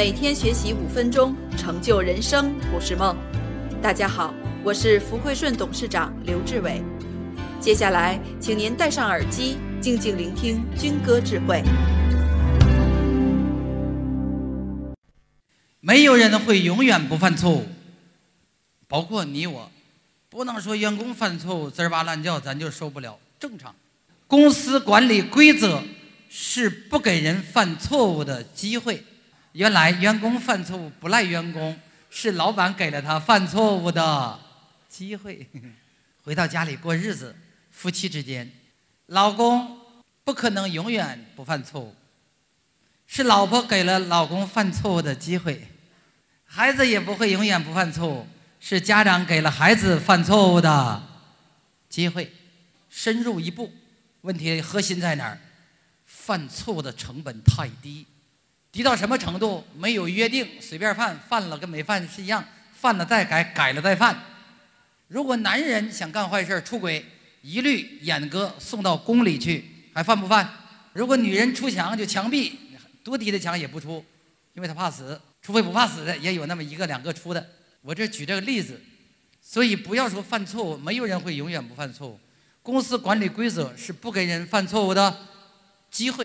每天学习五分钟，成就人生不是梦。大家好，我是福汇顺董事长刘志伟。接下来，请您戴上耳机，静静聆听军歌智慧。没有人会永远不犯错误，包括你我。不能说员工犯错误滋儿吧乱叫，咱就受不了。正常，公司管理规则是不给人犯错误的机会。原来员工犯错误不赖员工，是老板给了他犯错误的机会。回到家里过日子，夫妻之间，老公不可能永远不犯错误，是老婆给了老公犯错误的机会。孩子也不会永远不犯错误。是家长给了孩子犯错误的机会，深入一步，问题核心在哪儿？犯错误的成本太低，低到什么程度？没有约定，随便犯，犯了跟没犯是一样，犯了再改，改了再犯。如果男人想干坏事出轨，一律阉割送到宫里去，还犯不犯？如果女人出墙就墙壁，多低的墙也不出，因为她怕死，除非不怕死的，也有那么一个两个出的。我这举这个例子，所以不要说犯错误，没有人会永远不犯错误。公司管理规则是不给人犯错误的机会。